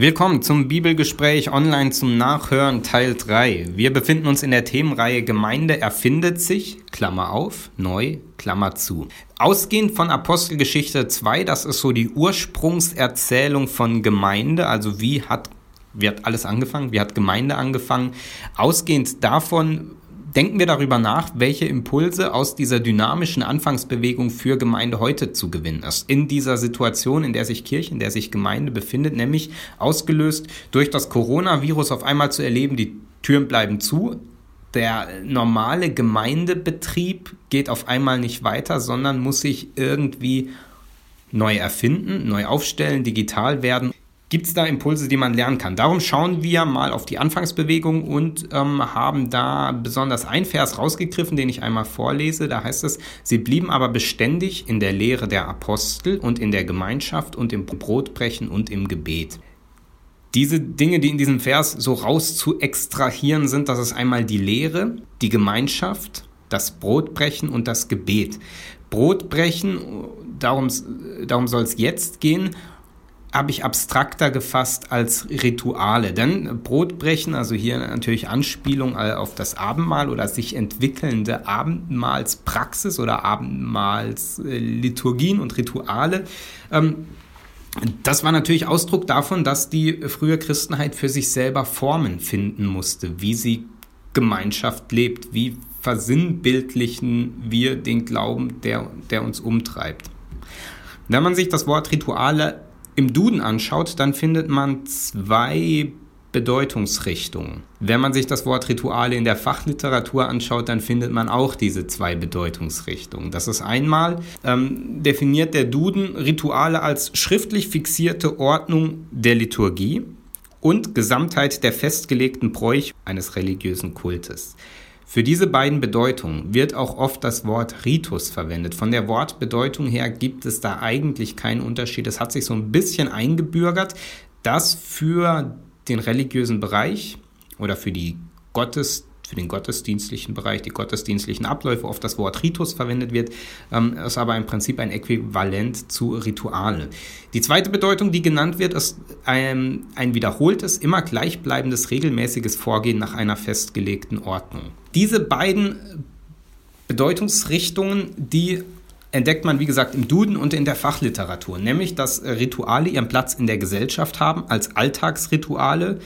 Willkommen zum Bibelgespräch online zum Nachhören Teil 3. Wir befinden uns in der Themenreihe Gemeinde erfindet sich, Klammer auf, neu, Klammer zu. Ausgehend von Apostelgeschichte 2, das ist so die Ursprungserzählung von Gemeinde, also wie hat, hat alles angefangen, wie hat Gemeinde angefangen. Ausgehend davon denken wir darüber nach, welche Impulse aus dieser dynamischen Anfangsbewegung für Gemeinde heute zu gewinnen ist. In dieser Situation, in der sich Kirche, in der sich Gemeinde befindet, nämlich ausgelöst durch das Coronavirus auf einmal zu erleben, die Türen bleiben zu, der normale Gemeindebetrieb geht auf einmal nicht weiter, sondern muss sich irgendwie neu erfinden, neu aufstellen, digital werden. Gibt es da Impulse, die man lernen kann? Darum schauen wir mal auf die Anfangsbewegung und ähm, haben da besonders ein Vers rausgegriffen, den ich einmal vorlese. Da heißt es, sie blieben aber beständig in der Lehre der Apostel und in der Gemeinschaft und im Brotbrechen und im Gebet. Diese Dinge, die in diesem Vers so raus zu extrahieren sind, das ist einmal die Lehre, die Gemeinschaft, das Brotbrechen und das Gebet. Brotbrechen, darum, darum soll es jetzt gehen habe ich abstrakter gefasst als Rituale. Denn Brotbrechen, also hier natürlich Anspielung auf das Abendmahl oder sich entwickelnde Abendmahlspraxis oder Abendmahlsliturgien und Rituale. Ähm, das war natürlich Ausdruck davon, dass die frühe Christenheit für sich selber Formen finden musste, wie sie Gemeinschaft lebt, wie versinnbildlichen wir den Glauben, der, der uns umtreibt. Wenn man sich das Wort Rituale im Duden anschaut, dann findet man zwei Bedeutungsrichtungen. Wenn man sich das Wort Rituale in der Fachliteratur anschaut, dann findet man auch diese zwei Bedeutungsrichtungen. Das ist einmal ähm, definiert der Duden Rituale als schriftlich fixierte Ordnung der Liturgie und Gesamtheit der festgelegten Bräuche eines religiösen Kultes. Für diese beiden Bedeutungen wird auch oft das Wort Ritus verwendet. Von der Wortbedeutung her gibt es da eigentlich keinen Unterschied. Es hat sich so ein bisschen eingebürgert, dass für den religiösen Bereich oder für die Gottes für den gottesdienstlichen Bereich, die gottesdienstlichen Abläufe oft das Wort Ritus verwendet wird, ähm, ist aber im Prinzip ein Äquivalent zu Rituale. Die zweite Bedeutung, die genannt wird, ist ein, ein wiederholtes, immer gleichbleibendes, regelmäßiges Vorgehen nach einer festgelegten Ordnung. Diese beiden Bedeutungsrichtungen, die entdeckt man, wie gesagt, im Duden und in der Fachliteratur, nämlich dass Rituale ihren Platz in der Gesellschaft haben als Alltagsrituale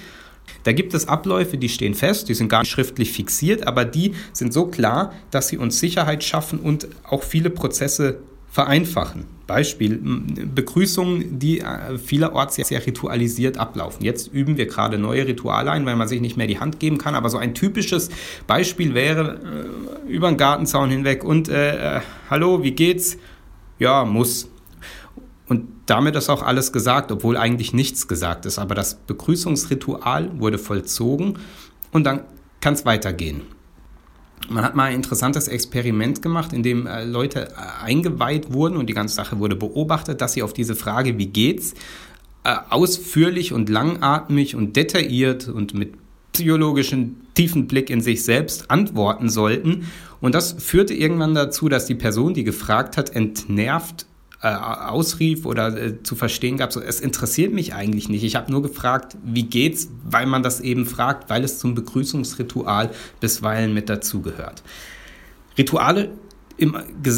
da gibt es Abläufe, die stehen fest, die sind gar nicht schriftlich fixiert, aber die sind so klar, dass sie uns Sicherheit schaffen und auch viele Prozesse vereinfachen. Beispiel Begrüßungen, die äh, vielerorts sehr, ritualisiert ablaufen. Jetzt üben wir gerade neue Rituale ein, weil man sich nicht mehr die Hand geben kann. Aber so ein typisches Beispiel wäre äh, über den Gartenzaun hinweg und äh, äh hallo, wie geht's? Ja, muss. Und damit ist auch alles gesagt, obwohl eigentlich nichts gesagt ist. Aber das Begrüßungsritual wurde vollzogen und dann kann es weitergehen. Man hat mal ein interessantes Experiment gemacht, in dem äh, Leute äh, eingeweiht wurden und die ganze Sache wurde beobachtet, dass sie auf diese Frage, wie geht's, äh, ausführlich und langatmig und detailliert und mit psychologischen tiefen Blick in sich selbst antworten sollten. Und das führte irgendwann dazu, dass die Person, die gefragt hat, entnervt äh, ausrief oder äh, zu verstehen gab, so es interessiert mich eigentlich nicht. Ich habe nur gefragt, wie geht's, weil man das eben fragt, weil es zum Begrüßungsritual bisweilen mit dazugehört. Rituale im,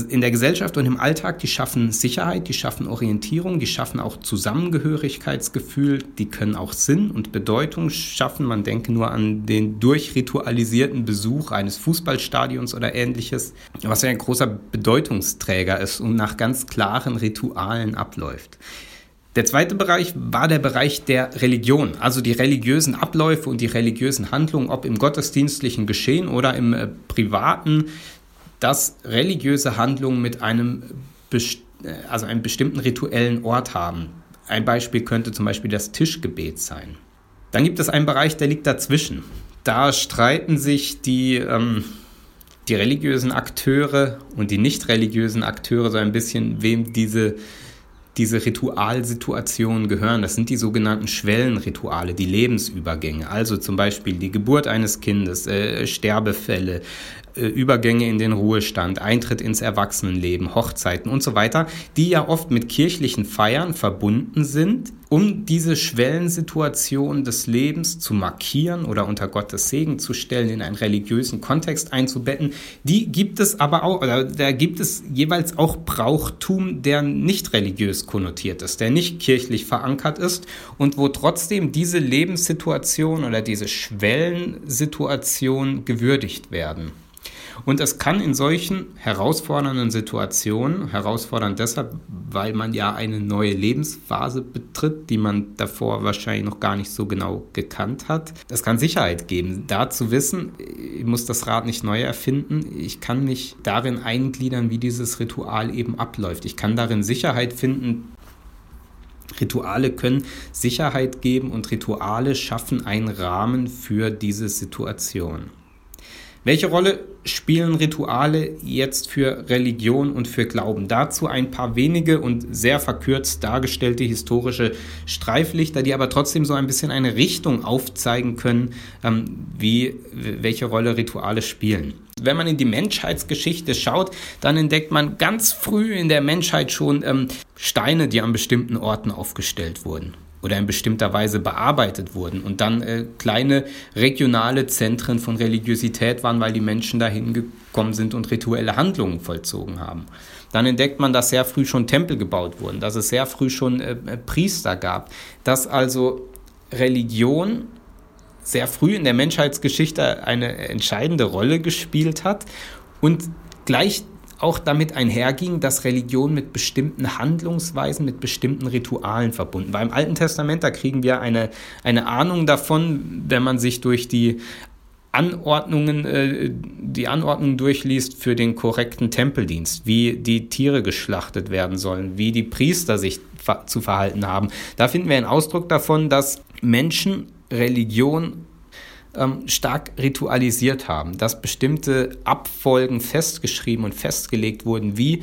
in der Gesellschaft und im Alltag, die schaffen Sicherheit, die schaffen Orientierung, die schaffen auch Zusammengehörigkeitsgefühl, die können auch Sinn und Bedeutung schaffen. Man denke nur an den durchritualisierten Besuch eines Fußballstadions oder ähnliches, was ja ein großer Bedeutungsträger ist und nach ganz klaren Ritualen abläuft. Der zweite Bereich war der Bereich der Religion, also die religiösen Abläufe und die religiösen Handlungen, ob im gottesdienstlichen Geschehen oder im äh, privaten dass religiöse Handlungen mit einem, also einem bestimmten rituellen Ort haben. Ein Beispiel könnte zum Beispiel das Tischgebet sein. Dann gibt es einen Bereich, der liegt dazwischen. Da streiten sich die, ähm, die religiösen Akteure und die nicht religiösen Akteure so ein bisschen, wem diese, diese Ritualsituationen gehören. Das sind die sogenannten Schwellenrituale, die Lebensübergänge. Also zum Beispiel die Geburt eines Kindes, äh, Sterbefälle, äh, Übergänge in den Ruhestand, Eintritt ins Erwachsenenleben, Hochzeiten und so weiter, die ja oft mit kirchlichen Feiern verbunden sind, um diese Schwellensituation des Lebens zu markieren oder unter Gottes Segen zu stellen, in einen religiösen Kontext einzubetten. Die gibt es aber auch, oder da gibt es jeweils auch Brauchtum, der nicht religiös konnotiert ist, der nicht kirchlich verankert ist und wo trotzdem diese Lebenssituation oder diese Schwellensituation gewürdigt werden. Und es kann in solchen herausfordernden Situationen, herausfordernd deshalb, weil man ja eine neue Lebensphase betritt, die man davor wahrscheinlich noch gar nicht so genau gekannt hat, es kann Sicherheit geben, da zu wissen, ich muss das Rad nicht neu erfinden, ich kann mich darin eingliedern, wie dieses Ritual eben abläuft. Ich kann darin Sicherheit finden, Rituale können Sicherheit geben und Rituale schaffen einen Rahmen für diese Situation. Welche Rolle spielen Rituale jetzt für Religion und für Glauben? Dazu ein paar wenige und sehr verkürzt dargestellte historische Streiflichter, die aber trotzdem so ein bisschen eine Richtung aufzeigen können, ähm, wie, welche Rolle Rituale spielen. Wenn man in die Menschheitsgeschichte schaut, dann entdeckt man ganz früh in der Menschheit schon ähm, Steine, die an bestimmten Orten aufgestellt wurden oder in bestimmter Weise bearbeitet wurden und dann äh, kleine regionale Zentren von Religiosität waren, weil die Menschen dahin gekommen sind und rituelle Handlungen vollzogen haben. Dann entdeckt man, dass sehr früh schon Tempel gebaut wurden, dass es sehr früh schon äh, äh Priester gab, dass also Religion sehr früh in der Menschheitsgeschichte eine entscheidende Rolle gespielt hat und gleich auch damit einherging, dass Religion mit bestimmten Handlungsweisen, mit bestimmten Ritualen verbunden war. Im Alten Testament, da kriegen wir eine, eine Ahnung davon, wenn man sich durch die Anordnungen, äh, die Anordnungen durchliest für den korrekten Tempeldienst, wie die Tiere geschlachtet werden sollen, wie die Priester sich zu verhalten haben. Da finden wir einen Ausdruck davon, dass Menschen Religion ähm, stark ritualisiert haben, dass bestimmte Abfolgen festgeschrieben und festgelegt wurden, wie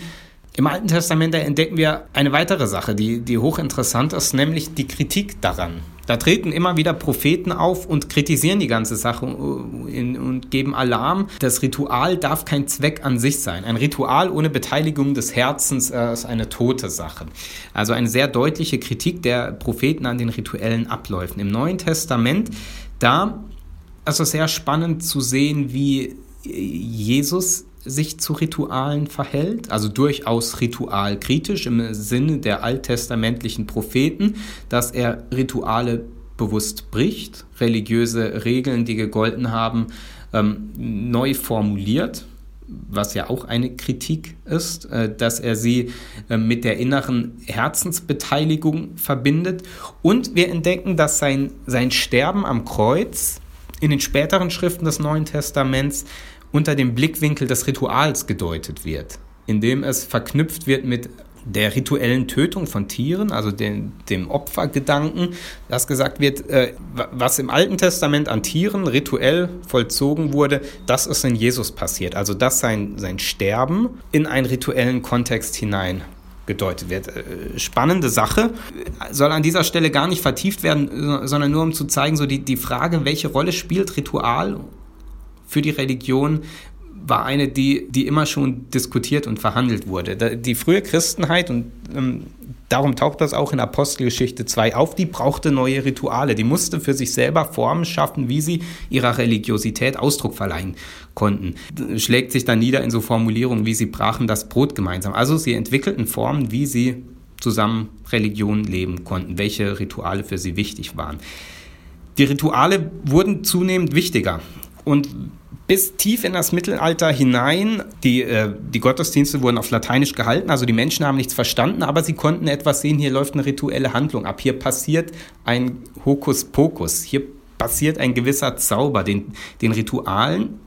im Alten Testament entdecken wir eine weitere Sache, die, die hochinteressant ist, nämlich die Kritik daran. Da treten immer wieder Propheten auf und kritisieren die ganze Sache und, und geben Alarm. Das Ritual darf kein Zweck an sich sein. Ein Ritual ohne Beteiligung des Herzens äh, ist eine tote Sache. Also eine sehr deutliche Kritik der Propheten an den rituellen Abläufen. Im Neuen Testament, da also sehr spannend zu sehen, wie Jesus sich zu Ritualen verhält, also durchaus ritualkritisch im Sinne der alttestamentlichen Propheten, dass er Rituale bewusst bricht, religiöse Regeln, die gegolten haben, ähm, neu formuliert, was ja auch eine Kritik ist, äh, dass er sie äh, mit der inneren Herzensbeteiligung verbindet. Und wir entdecken, dass sein, sein Sterben am Kreuz in den späteren Schriften des Neuen Testaments unter dem Blickwinkel des Rituals gedeutet wird, indem es verknüpft wird mit der rituellen Tötung von Tieren, also den, dem Opfergedanken, dass gesagt wird, äh, was im Alten Testament an Tieren rituell vollzogen wurde, das ist in Jesus passiert. Also dass sein, sein Sterben in einen rituellen Kontext hinein gedeutet wird. Äh, spannende Sache, soll an dieser Stelle gar nicht vertieft werden, sondern nur um zu zeigen, so die, die Frage, welche Rolle spielt Ritual für die Religion, war eine, die, die immer schon diskutiert und verhandelt wurde. Die frühe Christenheit, und ähm, darum taucht das auch in Apostelgeschichte 2 auf, die brauchte neue Rituale. Die musste für sich selber Formen schaffen, wie sie ihrer Religiosität Ausdruck verleihen konnten. Schlägt sich dann nieder in so Formulierungen, wie sie brachen das Brot gemeinsam. Also sie entwickelten Formen, wie sie zusammen Religion leben konnten, welche Rituale für sie wichtig waren. Die Rituale wurden zunehmend wichtiger. Und bis tief in das Mittelalter hinein. Die, äh, die Gottesdienste wurden auf Lateinisch gehalten, also die Menschen haben nichts verstanden, aber sie konnten etwas sehen, hier läuft eine rituelle Handlung ab, hier passiert ein Hokuspokus, hier passiert ein gewisser Zauber, den, den Ritualen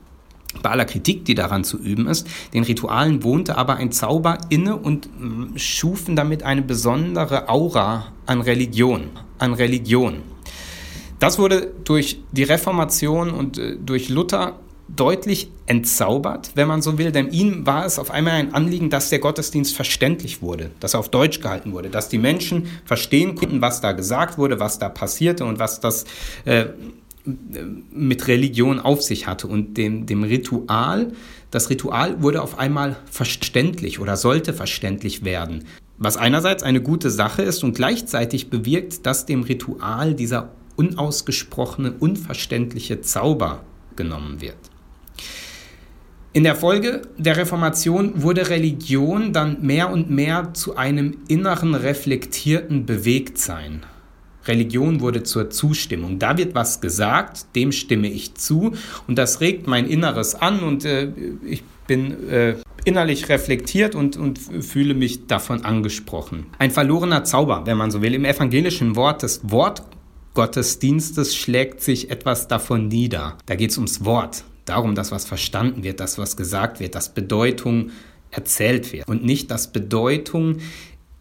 bei aller Kritik, die daran zu üben ist, den Ritualen wohnte aber ein Zauber inne und mm, schufen damit eine besondere Aura an Religion, an Religion. Das wurde durch die Reformation und äh, durch Luther deutlich entzaubert, wenn man so will, denn ihm war es auf einmal ein Anliegen, dass der Gottesdienst verständlich wurde, dass er auf Deutsch gehalten wurde, dass die Menschen verstehen konnten, was da gesagt wurde, was da passierte und was das äh, mit Religion auf sich hatte und dem, dem Ritual. Das Ritual wurde auf einmal verständlich oder sollte verständlich werden. Was einerseits eine gute Sache ist und gleichzeitig bewirkt, dass dem Ritual dieser unausgesprochene, unverständliche Zauber genommen wird. In der Folge der Reformation wurde Religion dann mehr und mehr zu einem inneren reflektierten Bewegtsein. Religion wurde zur Zustimmung. Da wird was gesagt, dem stimme ich zu und das regt mein Inneres an und äh, ich bin äh, innerlich reflektiert und, und fühle mich davon angesprochen. Ein verlorener Zauber, wenn man so will. Im evangelischen Wort des Wortgottesdienstes schlägt sich etwas davon nieder. Da geht es ums Wort darum, dass was verstanden wird, dass was gesagt wird, dass Bedeutung erzählt wird und nicht, dass Bedeutung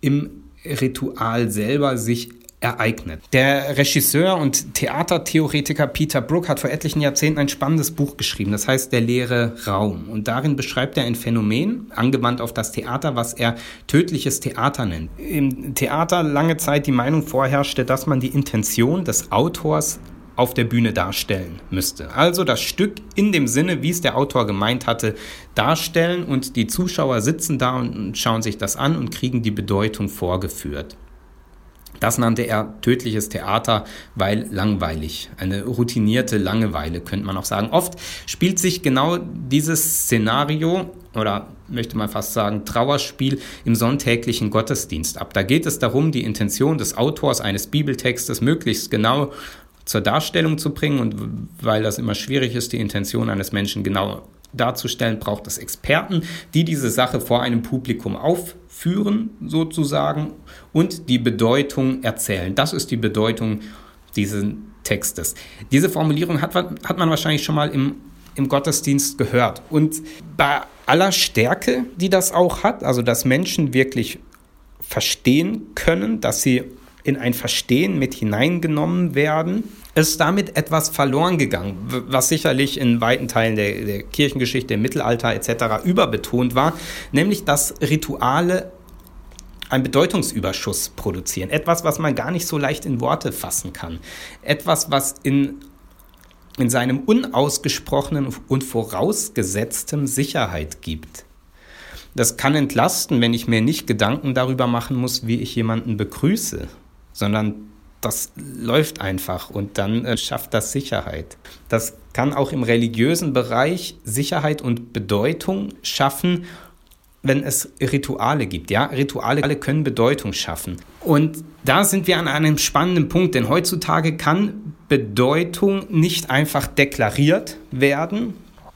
im Ritual selber sich ereignet. Der Regisseur und Theatertheoretiker Peter Brook hat vor etlichen Jahrzehnten ein spannendes Buch geschrieben, das heißt Der leere Raum. Und darin beschreibt er ein Phänomen, angewandt auf das Theater, was er tödliches Theater nennt. Im Theater lange Zeit die Meinung vorherrschte, dass man die Intention des Autors auf der Bühne darstellen müsste. Also das Stück in dem Sinne, wie es der Autor gemeint hatte, darstellen und die Zuschauer sitzen da und schauen sich das an und kriegen die Bedeutung vorgeführt. Das nannte er tödliches Theater, weil langweilig. Eine routinierte Langeweile könnte man auch sagen. Oft spielt sich genau dieses Szenario oder möchte man fast sagen Trauerspiel im sonntäglichen Gottesdienst ab. Da geht es darum, die Intention des Autors eines Bibeltextes möglichst genau zur Darstellung zu bringen. Und weil das immer schwierig ist, die Intention eines Menschen genau darzustellen, braucht es Experten, die diese Sache vor einem Publikum aufführen, sozusagen, und die Bedeutung erzählen. Das ist die Bedeutung dieses Textes. Diese Formulierung hat, hat man wahrscheinlich schon mal im, im Gottesdienst gehört. Und bei aller Stärke, die das auch hat, also dass Menschen wirklich verstehen können, dass sie in ein Verstehen mit hineingenommen werden, ist damit etwas verloren gegangen, was sicherlich in weiten Teilen der, der Kirchengeschichte im Mittelalter etc. überbetont war, nämlich dass Rituale einen Bedeutungsüberschuss produzieren. Etwas, was man gar nicht so leicht in Worte fassen kann. Etwas, was in, in seinem unausgesprochenen und vorausgesetztem Sicherheit gibt. Das kann entlasten, wenn ich mir nicht Gedanken darüber machen muss, wie ich jemanden begrüße sondern das läuft einfach und dann äh, schafft das Sicherheit. Das kann auch im religiösen Bereich Sicherheit und Bedeutung schaffen, wenn es Rituale gibt. Ja, Rituale können Bedeutung schaffen. Und da sind wir an einem spannenden Punkt, denn heutzutage kann Bedeutung nicht einfach deklariert werden.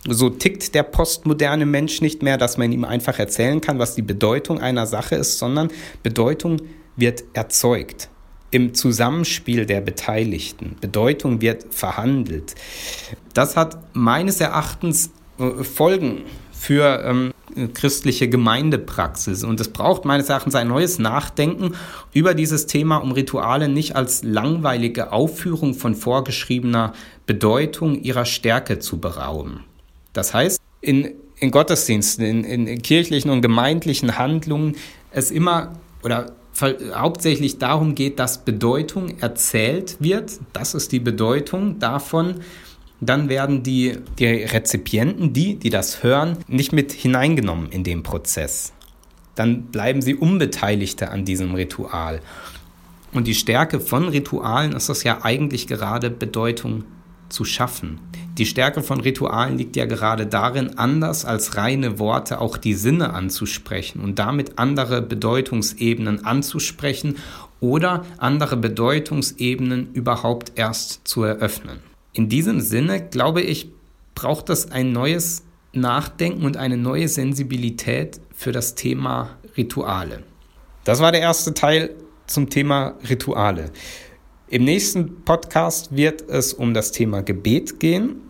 So tickt der postmoderne Mensch nicht mehr, dass man ihm einfach erzählen kann, was die Bedeutung einer Sache ist, sondern Bedeutung wird erzeugt im Zusammenspiel der Beteiligten. Bedeutung wird verhandelt. Das hat meines Erachtens äh, Folgen für ähm, christliche Gemeindepraxis. Und es braucht meines Erachtens ein neues Nachdenken über dieses Thema, um Rituale nicht als langweilige Aufführung von vorgeschriebener Bedeutung ihrer Stärke zu berauben. Das heißt, in, in Gottesdiensten, in, in, in kirchlichen und gemeindlichen Handlungen es immer oder hauptsächlich darum geht, dass Bedeutung erzählt wird. Das ist die Bedeutung davon. Dann werden die, die Rezipienten, die, die das hören, nicht mit hineingenommen in den Prozess. Dann bleiben sie Unbeteiligte an diesem Ritual. Und die Stärke von Ritualen ist es ja eigentlich gerade Bedeutung zu schaffen. Die Stärke von Ritualen liegt ja gerade darin, anders als reine Worte auch die Sinne anzusprechen und damit andere Bedeutungsebenen anzusprechen oder andere Bedeutungsebenen überhaupt erst zu eröffnen. In diesem Sinne, glaube ich, braucht es ein neues Nachdenken und eine neue Sensibilität für das Thema Rituale. Das war der erste Teil zum Thema Rituale. Im nächsten Podcast wird es um das Thema Gebet gehen.